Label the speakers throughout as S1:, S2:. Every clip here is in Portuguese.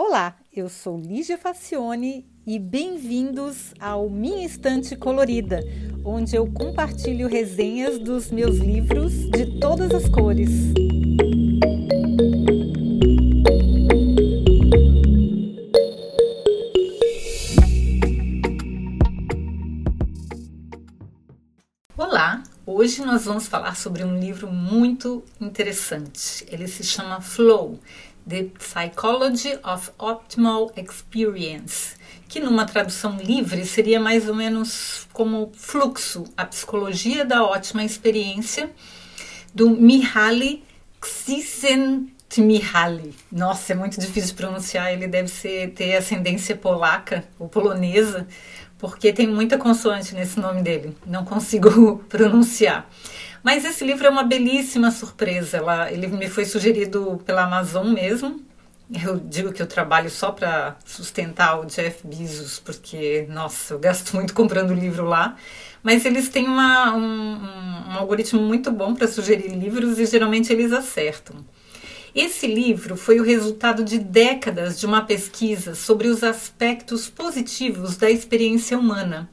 S1: Olá, eu sou Lígia Facione e bem-vindos ao Minha Estante Colorida, onde eu compartilho resenhas dos meus livros de todas as cores. Olá, hoje nós vamos falar sobre um livro muito interessante. Ele se chama Flow The Psychology of Optimal Experience, que numa tradução livre seria mais ou menos como fluxo, a psicologia da ótima experiência, do Mihaly Csikszentmihalyi. Nossa, é muito difícil de pronunciar, ele deve ser, ter ascendência polaca ou polonesa, porque tem muita consoante nesse nome dele, não consigo pronunciar. Mas esse livro é uma belíssima surpresa. Ela, ele me foi sugerido pela Amazon mesmo. Eu digo que eu trabalho só para sustentar o Jeff Bezos, porque, nossa, eu gasto muito comprando livro lá. Mas eles têm uma, um, um algoritmo muito bom para sugerir livros e geralmente eles acertam. Esse livro foi o resultado de décadas de uma pesquisa sobre os aspectos positivos da experiência humana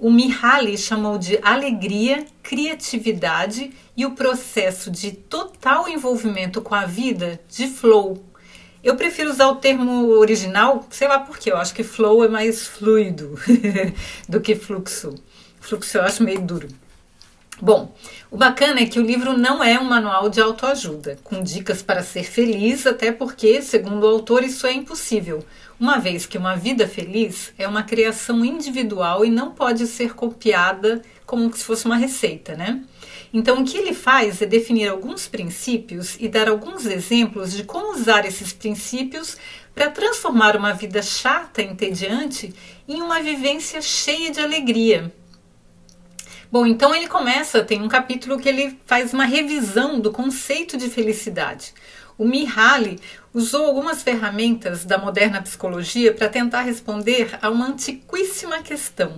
S1: o Mihaly chamou de alegria, criatividade e o processo de total envolvimento com a vida de flow. Eu prefiro usar o termo original, sei lá porquê, eu acho que flow é mais fluido do que fluxo. Fluxo eu acho meio duro. Bom, o bacana é que o livro não é um manual de autoajuda, com dicas para ser feliz, até porque, segundo o autor, isso é impossível, uma vez que uma vida feliz é uma criação individual e não pode ser copiada como se fosse uma receita, né? Então, o que ele faz é definir alguns princípios e dar alguns exemplos de como usar esses princípios para transformar uma vida chata e entediante em uma vivência cheia de alegria. Bom, então ele começa, tem um capítulo que ele faz uma revisão do conceito de felicidade. O Mihaly usou algumas ferramentas da moderna psicologia para tentar responder a uma antiquíssima questão: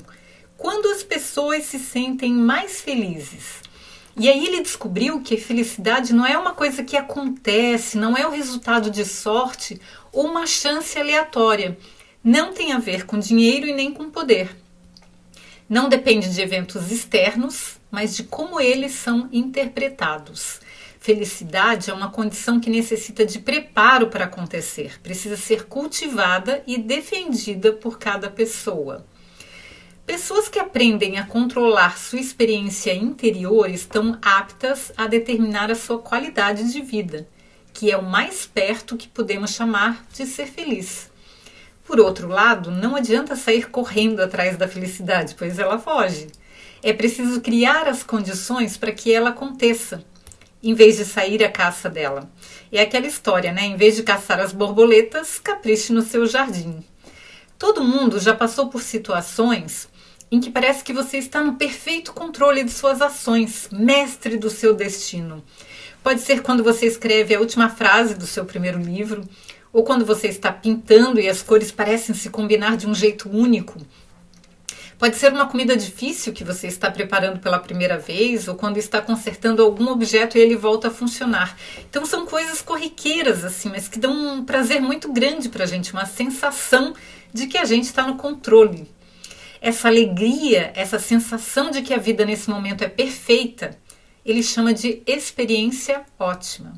S1: quando as pessoas se sentem mais felizes? E aí ele descobriu que felicidade não é uma coisa que acontece, não é o resultado de sorte ou uma chance aleatória. Não tem a ver com dinheiro e nem com poder não depende de eventos externos, mas de como eles são interpretados. Felicidade é uma condição que necessita de preparo para acontecer, precisa ser cultivada e defendida por cada pessoa. Pessoas que aprendem a controlar sua experiência interior estão aptas a determinar a sua qualidade de vida, que é o mais perto que podemos chamar de ser feliz. Por outro lado, não adianta sair correndo atrás da felicidade, pois ela foge. É preciso criar as condições para que ela aconteça, em vez de sair à caça dela. É aquela história, né? Em vez de caçar as borboletas, capriche no seu jardim. Todo mundo já passou por situações em que parece que você está no perfeito controle de suas ações, mestre do seu destino. Pode ser quando você escreve a última frase do seu primeiro livro, ou quando você está pintando e as cores parecem se combinar de um jeito único. Pode ser uma comida difícil que você está preparando pela primeira vez, ou quando está consertando algum objeto e ele volta a funcionar. Então são coisas corriqueiras, assim, mas que dão um prazer muito grande para a gente, uma sensação de que a gente está no controle. Essa alegria, essa sensação de que a vida nesse momento é perfeita, ele chama de experiência ótima.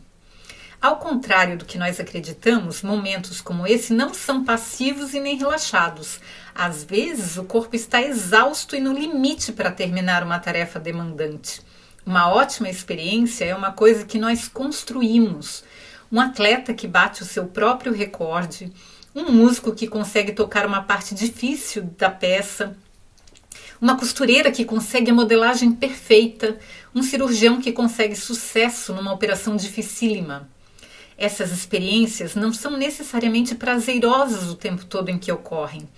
S1: Ao contrário do que nós acreditamos, momentos como esse não são passivos e nem relaxados. Às vezes, o corpo está exausto e no limite para terminar uma tarefa demandante. Uma ótima experiência é uma coisa que nós construímos. Um atleta que bate o seu próprio recorde, um músico que consegue tocar uma parte difícil da peça, uma costureira que consegue a modelagem perfeita, um cirurgião que consegue sucesso numa operação dificílima. Essas experiências não são necessariamente prazerosas o tempo todo em que ocorrem.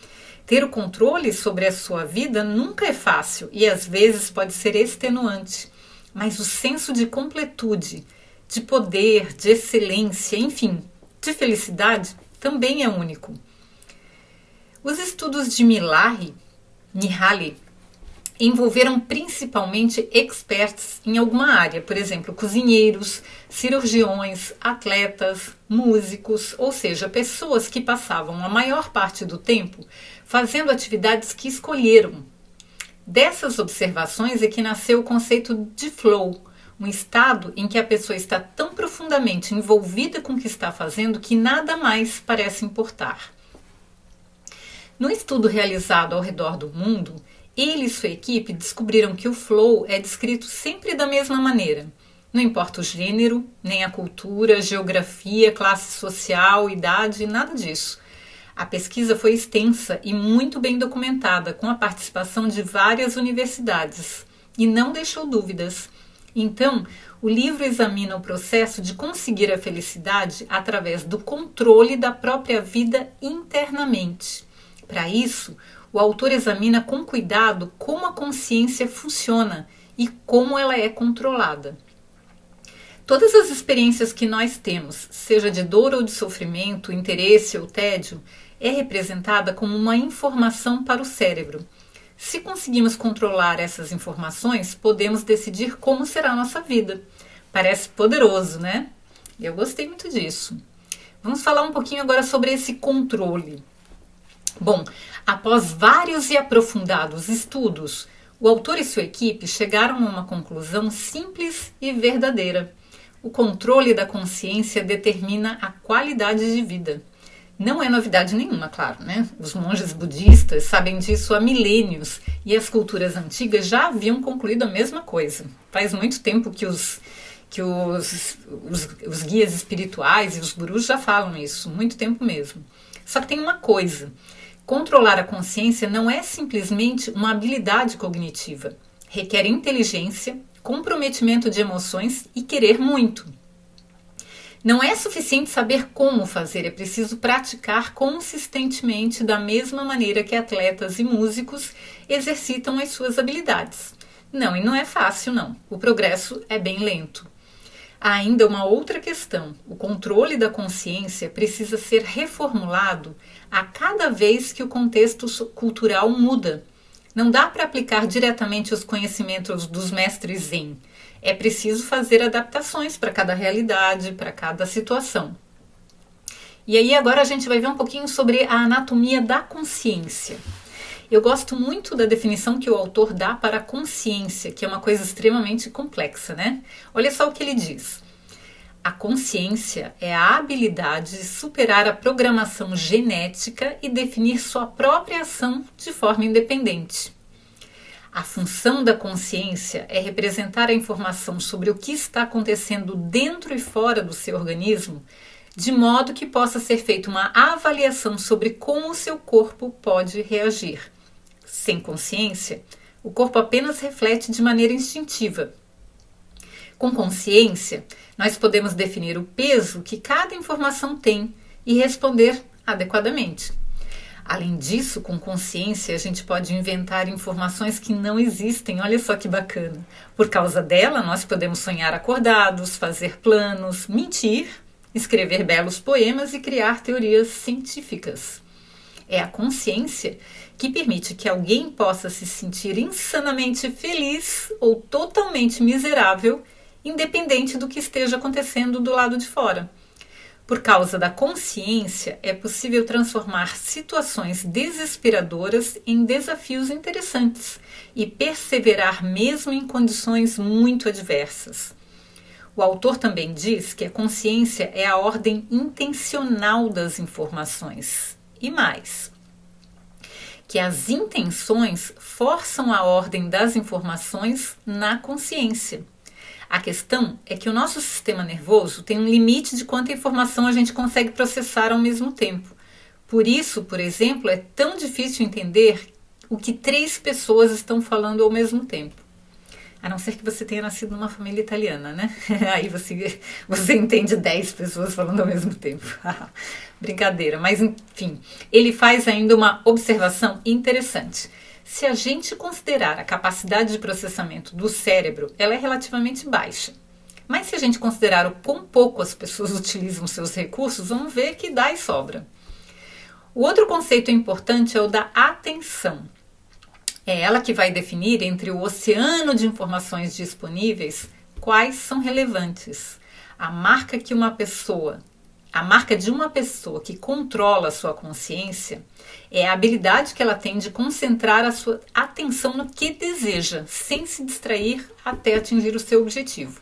S1: Ter o controle sobre a sua vida nunca é fácil e às vezes pode ser extenuante, mas o senso de completude, de poder, de excelência, enfim, de felicidade também é único. Os estudos de Milahi, Mihaly envolveram principalmente experts em alguma área, por exemplo, cozinheiros, cirurgiões, atletas, músicos, ou seja, pessoas que passavam a maior parte do tempo fazendo atividades que escolheram. Dessas observações é que nasceu o conceito de flow, um estado em que a pessoa está tão profundamente envolvida com o que está fazendo que nada mais parece importar. No estudo realizado ao redor do mundo, ele e sua equipe descobriram que o flow é descrito sempre da mesma maneira. Não importa o gênero, nem a cultura, geografia, classe social, idade, nada disso. A pesquisa foi extensa e muito bem documentada, com a participação de várias universidades, e não deixou dúvidas. Então, o livro examina o processo de conseguir a felicidade através do controle da própria vida internamente. Para isso, o autor examina com cuidado como a consciência funciona e como ela é controlada. Todas as experiências que nós temos, seja de dor ou de sofrimento, interesse ou tédio, é representada como uma informação para o cérebro se conseguimos controlar essas informações, podemos decidir como será a nossa vida. Parece poderoso, né? Eu gostei muito disso. Vamos falar um pouquinho agora sobre esse controle. Bom, após vários e aprofundados estudos, o autor e sua equipe chegaram a uma conclusão simples e verdadeira. O controle da consciência determina a qualidade de vida. Não é novidade nenhuma, claro, né? Os monges budistas sabem disso há milênios e as culturas antigas já haviam concluído a mesma coisa. Faz muito tempo que os que os, os, os guias espirituais e os gurus já falam isso, muito tempo mesmo. Só que tem uma coisa: controlar a consciência não é simplesmente uma habilidade cognitiva. Requer inteligência, comprometimento de emoções e querer muito. Não é suficiente saber como fazer, é preciso praticar consistentemente da mesma maneira que atletas e músicos exercitam as suas habilidades. Não, e não é fácil, não. O progresso é bem lento. Há ainda uma outra questão: o controle da consciência precisa ser reformulado a cada vez que o contexto cultural muda. Não dá para aplicar diretamente os conhecimentos dos mestres Zen é preciso fazer adaptações para cada realidade, para cada situação. E aí agora a gente vai ver um pouquinho sobre a anatomia da consciência. Eu gosto muito da definição que o autor dá para a consciência, que é uma coisa extremamente complexa, né? Olha só o que ele diz. A consciência é a habilidade de superar a programação genética e definir sua própria ação de forma independente. A função da consciência é representar a informação sobre o que está acontecendo dentro e fora do seu organismo, de modo que possa ser feita uma avaliação sobre como o seu corpo pode reagir. Sem consciência, o corpo apenas reflete de maneira instintiva. Com consciência, nós podemos definir o peso que cada informação tem e responder adequadamente. Além disso, com consciência, a gente pode inventar informações que não existem. Olha só que bacana. Por causa dela, nós podemos sonhar acordados, fazer planos, mentir, escrever belos poemas e criar teorias científicas. É a consciência que permite que alguém possa se sentir insanamente feliz ou totalmente miserável, independente do que esteja acontecendo do lado de fora. Por causa da consciência, é possível transformar situações desesperadoras em desafios interessantes e perseverar mesmo em condições muito adversas. O autor também diz que a consciência é a ordem intencional das informações. E mais, que as intenções forçam a ordem das informações na consciência. A questão é que o nosso sistema nervoso tem um limite de quanta informação a gente consegue processar ao mesmo tempo. Por isso, por exemplo, é tão difícil entender o que três pessoas estão falando ao mesmo tempo. A não ser que você tenha nascido numa família italiana, né? Aí você, você entende dez pessoas falando ao mesmo tempo. Brincadeira, mas enfim, ele faz ainda uma observação interessante. Se a gente considerar a capacidade de processamento do cérebro, ela é relativamente baixa. Mas se a gente considerar o quão pouco as pessoas utilizam seus recursos, vamos ver que dá e sobra. O outro conceito importante é o da atenção. É ela que vai definir entre o oceano de informações disponíveis quais são relevantes. A marca que uma pessoa, a marca de uma pessoa que controla a sua consciência é a habilidade que ela tem de concentrar a sua atenção no que deseja, sem se distrair até atingir o seu objetivo.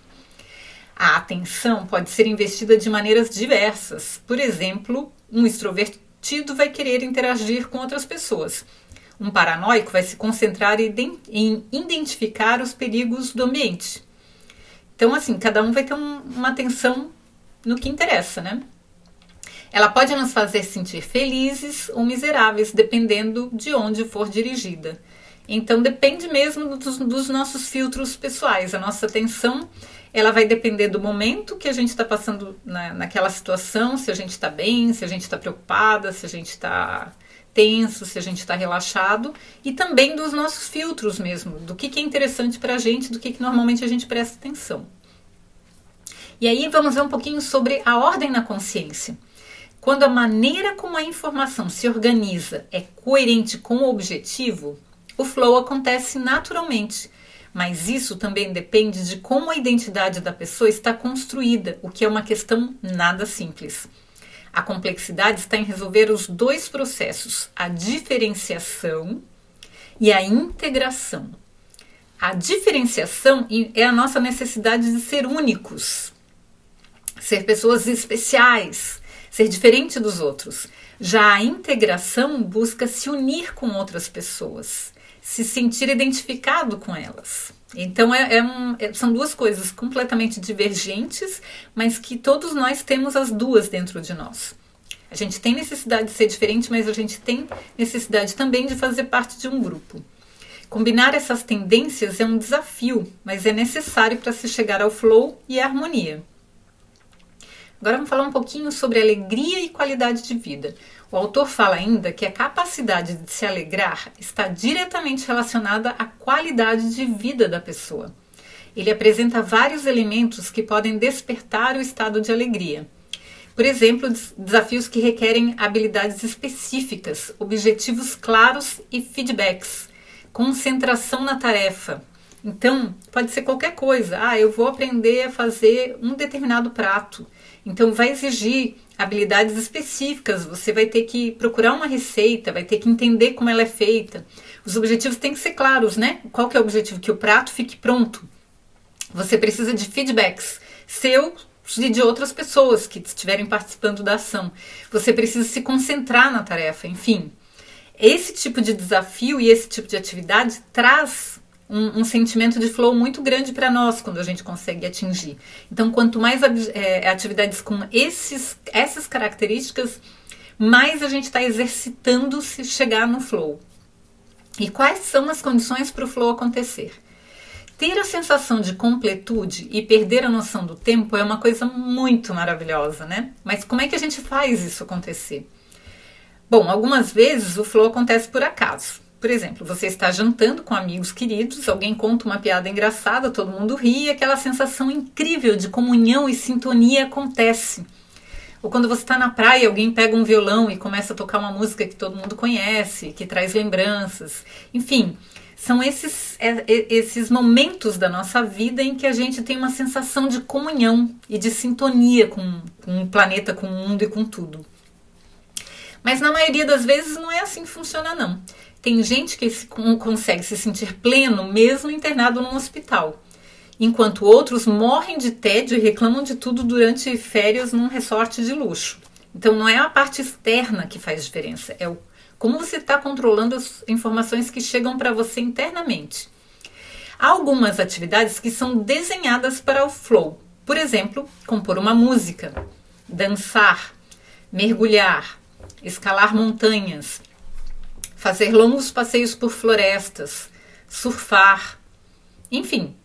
S1: A atenção pode ser investida de maneiras diversas. Por exemplo, um extrovertido vai querer interagir com outras pessoas. Um paranoico vai se concentrar em identificar os perigos do ambiente. Então, assim, cada um vai ter um, uma atenção no que interessa, né? Ela pode nos fazer sentir felizes ou miseráveis, dependendo de onde for dirigida. Então, depende mesmo dos, dos nossos filtros pessoais. A nossa atenção ela vai depender do momento que a gente está passando na, naquela situação, se a gente está bem, se a gente está preocupada, se a gente está tenso, se a gente está relaxado, e também dos nossos filtros mesmo, do que, que é interessante para a gente, do que, que normalmente a gente presta atenção. E aí vamos ver um pouquinho sobre a ordem na consciência. Quando a maneira como a informação se organiza é coerente com o objetivo, o flow acontece naturalmente mas isso também depende de como a identidade da pessoa está construída, o que é uma questão nada simples. A complexidade está em resolver os dois processos, a diferenciação e a integração. A diferenciação é a nossa necessidade de ser únicos, ser pessoas especiais, ser diferente dos outros. Já a integração busca se unir com outras pessoas se sentir identificado com elas. Então é, é um, é, são duas coisas completamente divergentes, mas que todos nós temos as duas dentro de nós. A gente tem necessidade de ser diferente, mas a gente tem necessidade também de fazer parte de um grupo. Combinar essas tendências é um desafio, mas é necessário para se chegar ao flow e à harmonia. Agora vamos falar um pouquinho sobre alegria e qualidade de vida. O autor fala ainda que a capacidade de se alegrar está diretamente relacionada à qualidade de vida da pessoa. Ele apresenta vários elementos que podem despertar o estado de alegria. Por exemplo, desafios que requerem habilidades específicas, objetivos claros e feedbacks, concentração na tarefa. Então, pode ser qualquer coisa. Ah, eu vou aprender a fazer um determinado prato. Então, vai exigir habilidades específicas. Você vai ter que procurar uma receita, vai ter que entender como ela é feita. Os objetivos têm que ser claros, né? Qual que é o objetivo? Que o prato fique pronto. Você precisa de feedbacks seu e de outras pessoas que estiverem participando da ação. Você precisa se concentrar na tarefa, enfim. Esse tipo de desafio e esse tipo de atividade traz um, um, sentimento de flow muito grande para nós quando a gente consegue atingir. Então, quanto mais é, atividades com esses, essas características, mais a gente está exercitando se chegar no flow. E quais são as condições para o flow acontecer? Ter a sensação de completude e perder a noção do tempo é uma coisa muito maravilhosa, né? Mas como é que a gente faz isso acontecer? Bom, algumas vezes o flow acontece por acaso. Por exemplo, você está jantando com amigos queridos, alguém conta uma piada engraçada, todo mundo ri e aquela sensação incrível de comunhão e sintonia acontece. Ou quando você está na praia, alguém pega um violão e começa a tocar uma música que todo mundo conhece, que traz lembranças. Enfim, são esses, é, esses momentos da nossa vida em que a gente tem uma sensação de comunhão e de sintonia com, com o planeta, com o mundo e com tudo. Mas na maioria das vezes não é assim que funciona, não. Tem gente que se, consegue se sentir pleno mesmo internado num hospital, enquanto outros morrem de tédio e reclamam de tudo durante férias num resort de luxo. Então não é a parte externa que faz diferença, é o como você está controlando as informações que chegam para você internamente. Há algumas atividades que são desenhadas para o flow. Por exemplo, compor uma música, dançar, mergulhar, escalar montanhas, fazer longos passeios por florestas, surfar, enfim.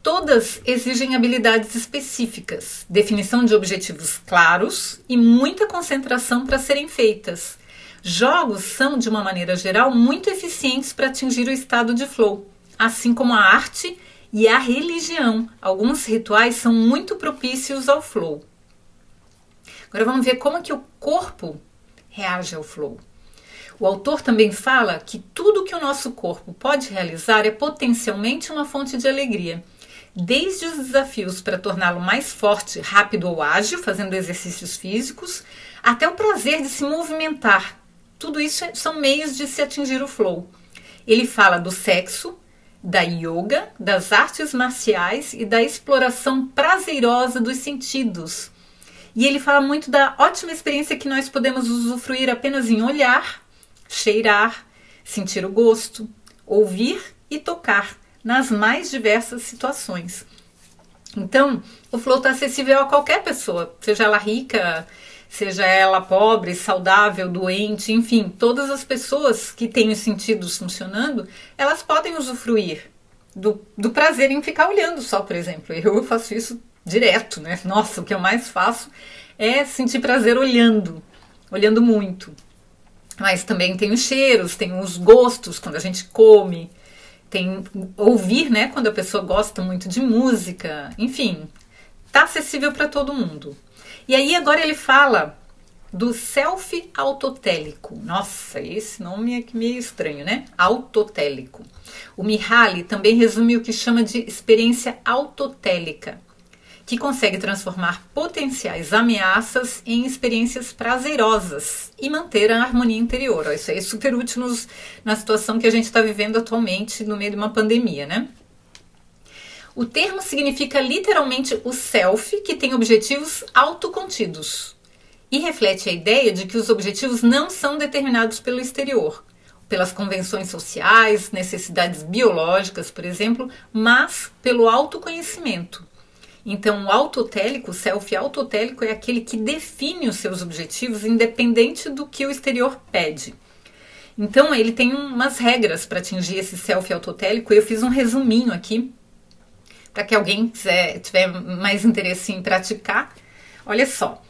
S1: Todas exigem habilidades específicas, definição de objetivos claros e muita concentração para serem feitas. Jogos são, de uma maneira geral, muito eficientes para atingir o estado de flow, assim como a arte e a religião. Alguns rituais são muito propícios ao flow. Agora vamos ver como que o corpo reage ao flow. O autor também fala que tudo que o nosso corpo pode realizar é potencialmente uma fonte de alegria. Desde os desafios para torná-lo mais forte, rápido ou ágil, fazendo exercícios físicos, até o prazer de se movimentar. Tudo isso é, são meios de se atingir o flow. Ele fala do sexo, da yoga, das artes marciais e da exploração prazerosa dos sentidos. E ele fala muito da ótima experiência que nós podemos usufruir apenas em olhar, cheirar, sentir o gosto, ouvir e tocar nas mais diversas situações. Então, o flow está acessível a qualquer pessoa, seja ela rica, seja ela pobre, saudável, doente, enfim, todas as pessoas que têm os sentidos funcionando, elas podem usufruir do, do prazer em ficar olhando só, por exemplo. Eu faço isso direto, né? Nossa, o que eu mais faço é sentir prazer olhando, olhando muito. Mas também tem os cheiros, tem os gostos quando a gente come, tem ouvir, né? Quando a pessoa gosta muito de música, enfim, tá acessível para todo mundo. E aí agora ele fala do self autotélico. Nossa, esse nome é meio estranho, né? Autotélico. O Mihaly também resume o que chama de experiência autotélica, que consegue transformar potenciais ameaças em experiências prazerosas e manter a harmonia interior. Isso aí é super útil nos, na situação que a gente está vivendo atualmente no meio de uma pandemia, né? O termo significa literalmente o self, que tem objetivos autocontidos, e reflete a ideia de que os objetivos não são determinados pelo exterior, pelas convenções sociais, necessidades biológicas, por exemplo, mas pelo autoconhecimento. Então, o autotélico, o self autotélico, é aquele que define os seus objetivos independente do que o exterior pede. Então, ele tem umas regras para atingir esse self autotélico. Eu fiz um resuminho aqui para que alguém quiser, tiver mais interesse em praticar. Olha só.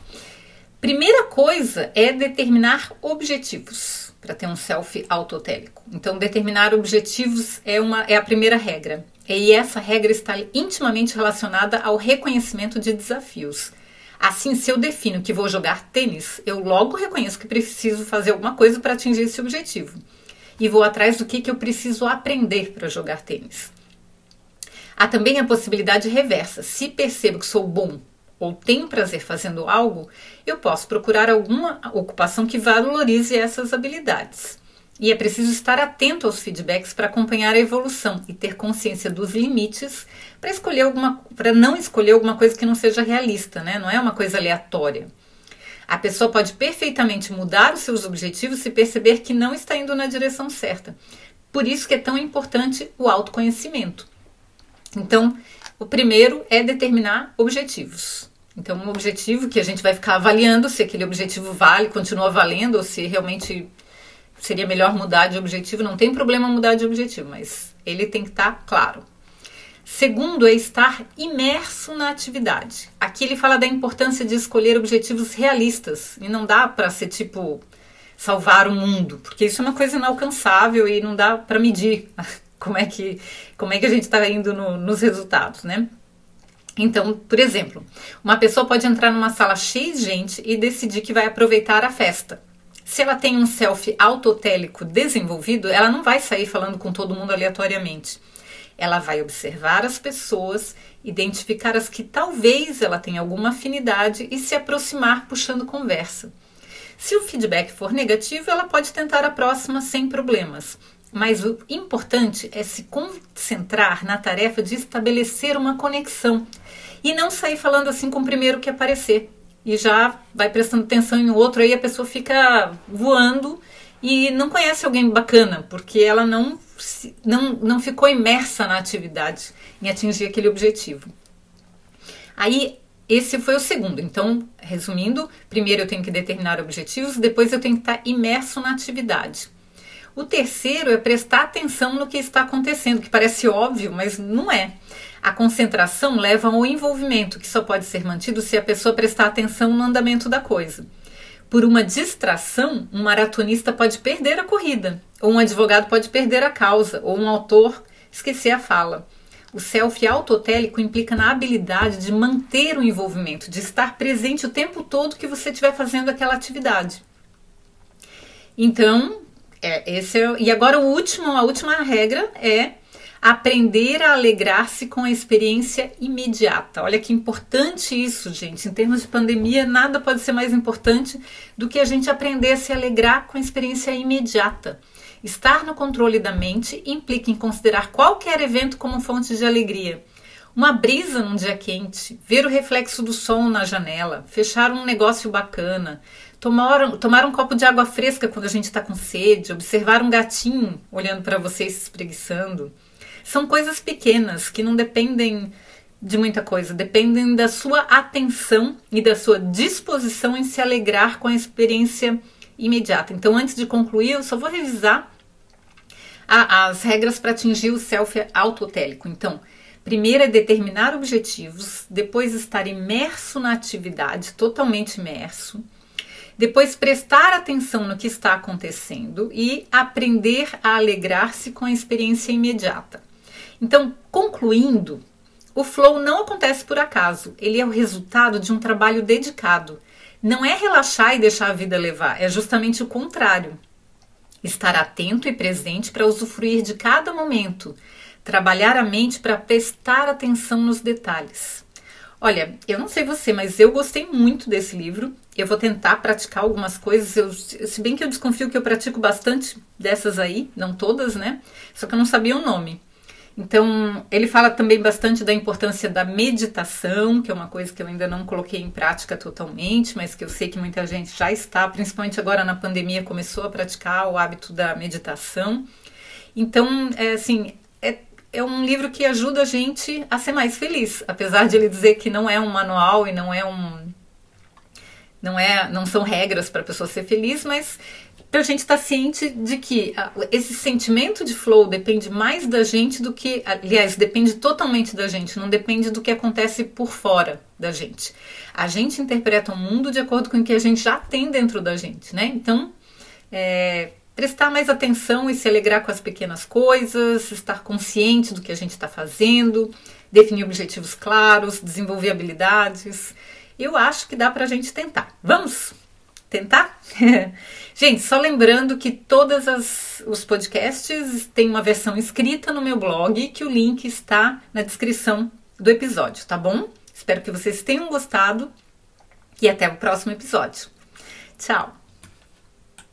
S1: Primeira coisa é determinar objetivos para ter um self autotélico. Então, determinar objetivos é, uma, é a primeira regra. E essa regra está intimamente relacionada ao reconhecimento de desafios. Assim, se eu defino que vou jogar tênis, eu logo reconheço que preciso fazer alguma coisa para atingir esse objetivo. E vou atrás do que, que eu preciso aprender para jogar tênis. Há também a possibilidade reversa. Se percebo que sou bom ou tenho prazer fazendo algo, eu posso procurar alguma ocupação que valorize essas habilidades. E é preciso estar atento aos feedbacks para acompanhar a evolução e ter consciência dos limites para escolher alguma para não escolher alguma coisa que não seja realista, né? Não é uma coisa aleatória. A pessoa pode perfeitamente mudar os seus objetivos se perceber que não está indo na direção certa. Por isso que é tão importante o autoconhecimento. Então, o primeiro é determinar objetivos. Então, um objetivo que a gente vai ficar avaliando se aquele objetivo vale, continua valendo, ou se realmente seria melhor mudar de objetivo. Não tem problema mudar de objetivo, mas ele tem que estar claro. Segundo é estar imerso na atividade. Aqui ele fala da importância de escolher objetivos realistas e não dá para ser tipo salvar o mundo, porque isso é uma coisa inalcançável e não dá para medir como é que, como é que a gente está indo no, nos resultados, né? Então, por exemplo, uma pessoa pode entrar numa sala cheia de gente e decidir que vai aproveitar a festa. Se ela tem um self autotélico desenvolvido, ela não vai sair falando com todo mundo aleatoriamente. Ela vai observar as pessoas, identificar as que talvez ela tenha alguma afinidade e se aproximar puxando conversa. Se o feedback for negativo, ela pode tentar a próxima sem problemas. Mas o importante é se concentrar na tarefa de estabelecer uma conexão e não sair falando assim com o primeiro que aparecer. E já vai prestando atenção em outro, aí a pessoa fica voando e não conhece alguém bacana, porque ela não, não, não ficou imersa na atividade, em atingir aquele objetivo. Aí, esse foi o segundo. Então, resumindo, primeiro eu tenho que determinar objetivos, depois eu tenho que estar imerso na atividade. O terceiro é prestar atenção no que está acontecendo, que parece óbvio, mas não é. A concentração leva ao envolvimento, que só pode ser mantido se a pessoa prestar atenção no andamento da coisa. Por uma distração, um maratonista pode perder a corrida, ou um advogado pode perder a causa, ou um autor esquecer a fala. O self autotélico implica na habilidade de manter o envolvimento, de estar presente o tempo todo que você estiver fazendo aquela atividade. Então, É, esse é, e agora o último, a última regra é aprender a alegrar-se com a experiência imediata. Olha que importante isso, gente. Em termos de pandemia, nada pode ser mais importante do que a gente aprender a se alegrar com a experiência imediata. Estar no controle da mente implica em considerar qualquer evento como fonte de alegria. Uma brisa num dia quente, ver o reflexo do sol na janela, fechar um negócio bacana, tomar, tomar um copo de água fresca quando a gente está com sede, observar um gatinho olhando para você e se espreguiçando. São coisas pequenas que não dependem de muita coisa, dependem da sua atenção e da sua disposição em se alegrar com a experiência imediata. Então, antes de concluir, eu só vou revisar a, as regras para atingir o self autotélico. Então, primeiro é determinar objetivos, depois estar imerso na atividade, totalmente imerso. Depois prestar atenção no que está acontecendo e aprender a alegrar-se com a experiência imediata. Então, concluindo, o flow não acontece por acaso, ele é o resultado de um trabalho dedicado não é relaxar e deixar a vida levar, é justamente o contrário. Estar atento e presente para usufruir de cada momento, trabalhar a mente para prestar atenção nos detalhes. Olha, eu não sei você, mas eu gostei muito desse livro. Eu vou tentar praticar algumas coisas. Eu, se bem que eu desconfio que eu pratico bastante dessas aí, não todas, né? Só que eu não sabia o nome. Então, ele fala também bastante da importância da meditação, que é uma coisa que eu ainda não coloquei em prática totalmente, mas que eu sei que muita gente já está, principalmente agora na pandemia, começou a praticar o hábito da meditação. Então, é assim, é, é um livro que ajuda a gente a ser mais feliz, apesar de ele dizer que não é um manual e não é um não é não são regras para a pessoa ser feliz, mas para a gente estar tá ciente de que ah, esse sentimento de flow depende mais da gente do que, aliás, depende totalmente da gente, não depende do que acontece por fora da gente. A gente interpreta o mundo de acordo com o que a gente já tem dentro da gente, né? Então, é, prestar mais atenção e se alegrar com as pequenas coisas, estar consciente do que a gente está fazendo, definir objetivos claros, desenvolver habilidades. Eu acho que dá para a gente tentar. Vamos tentar? Gente, só lembrando que todos os podcasts têm uma versão escrita no meu blog, que o link está na descrição do episódio, tá bom? Espero que vocês tenham gostado e até o próximo episódio. Tchau!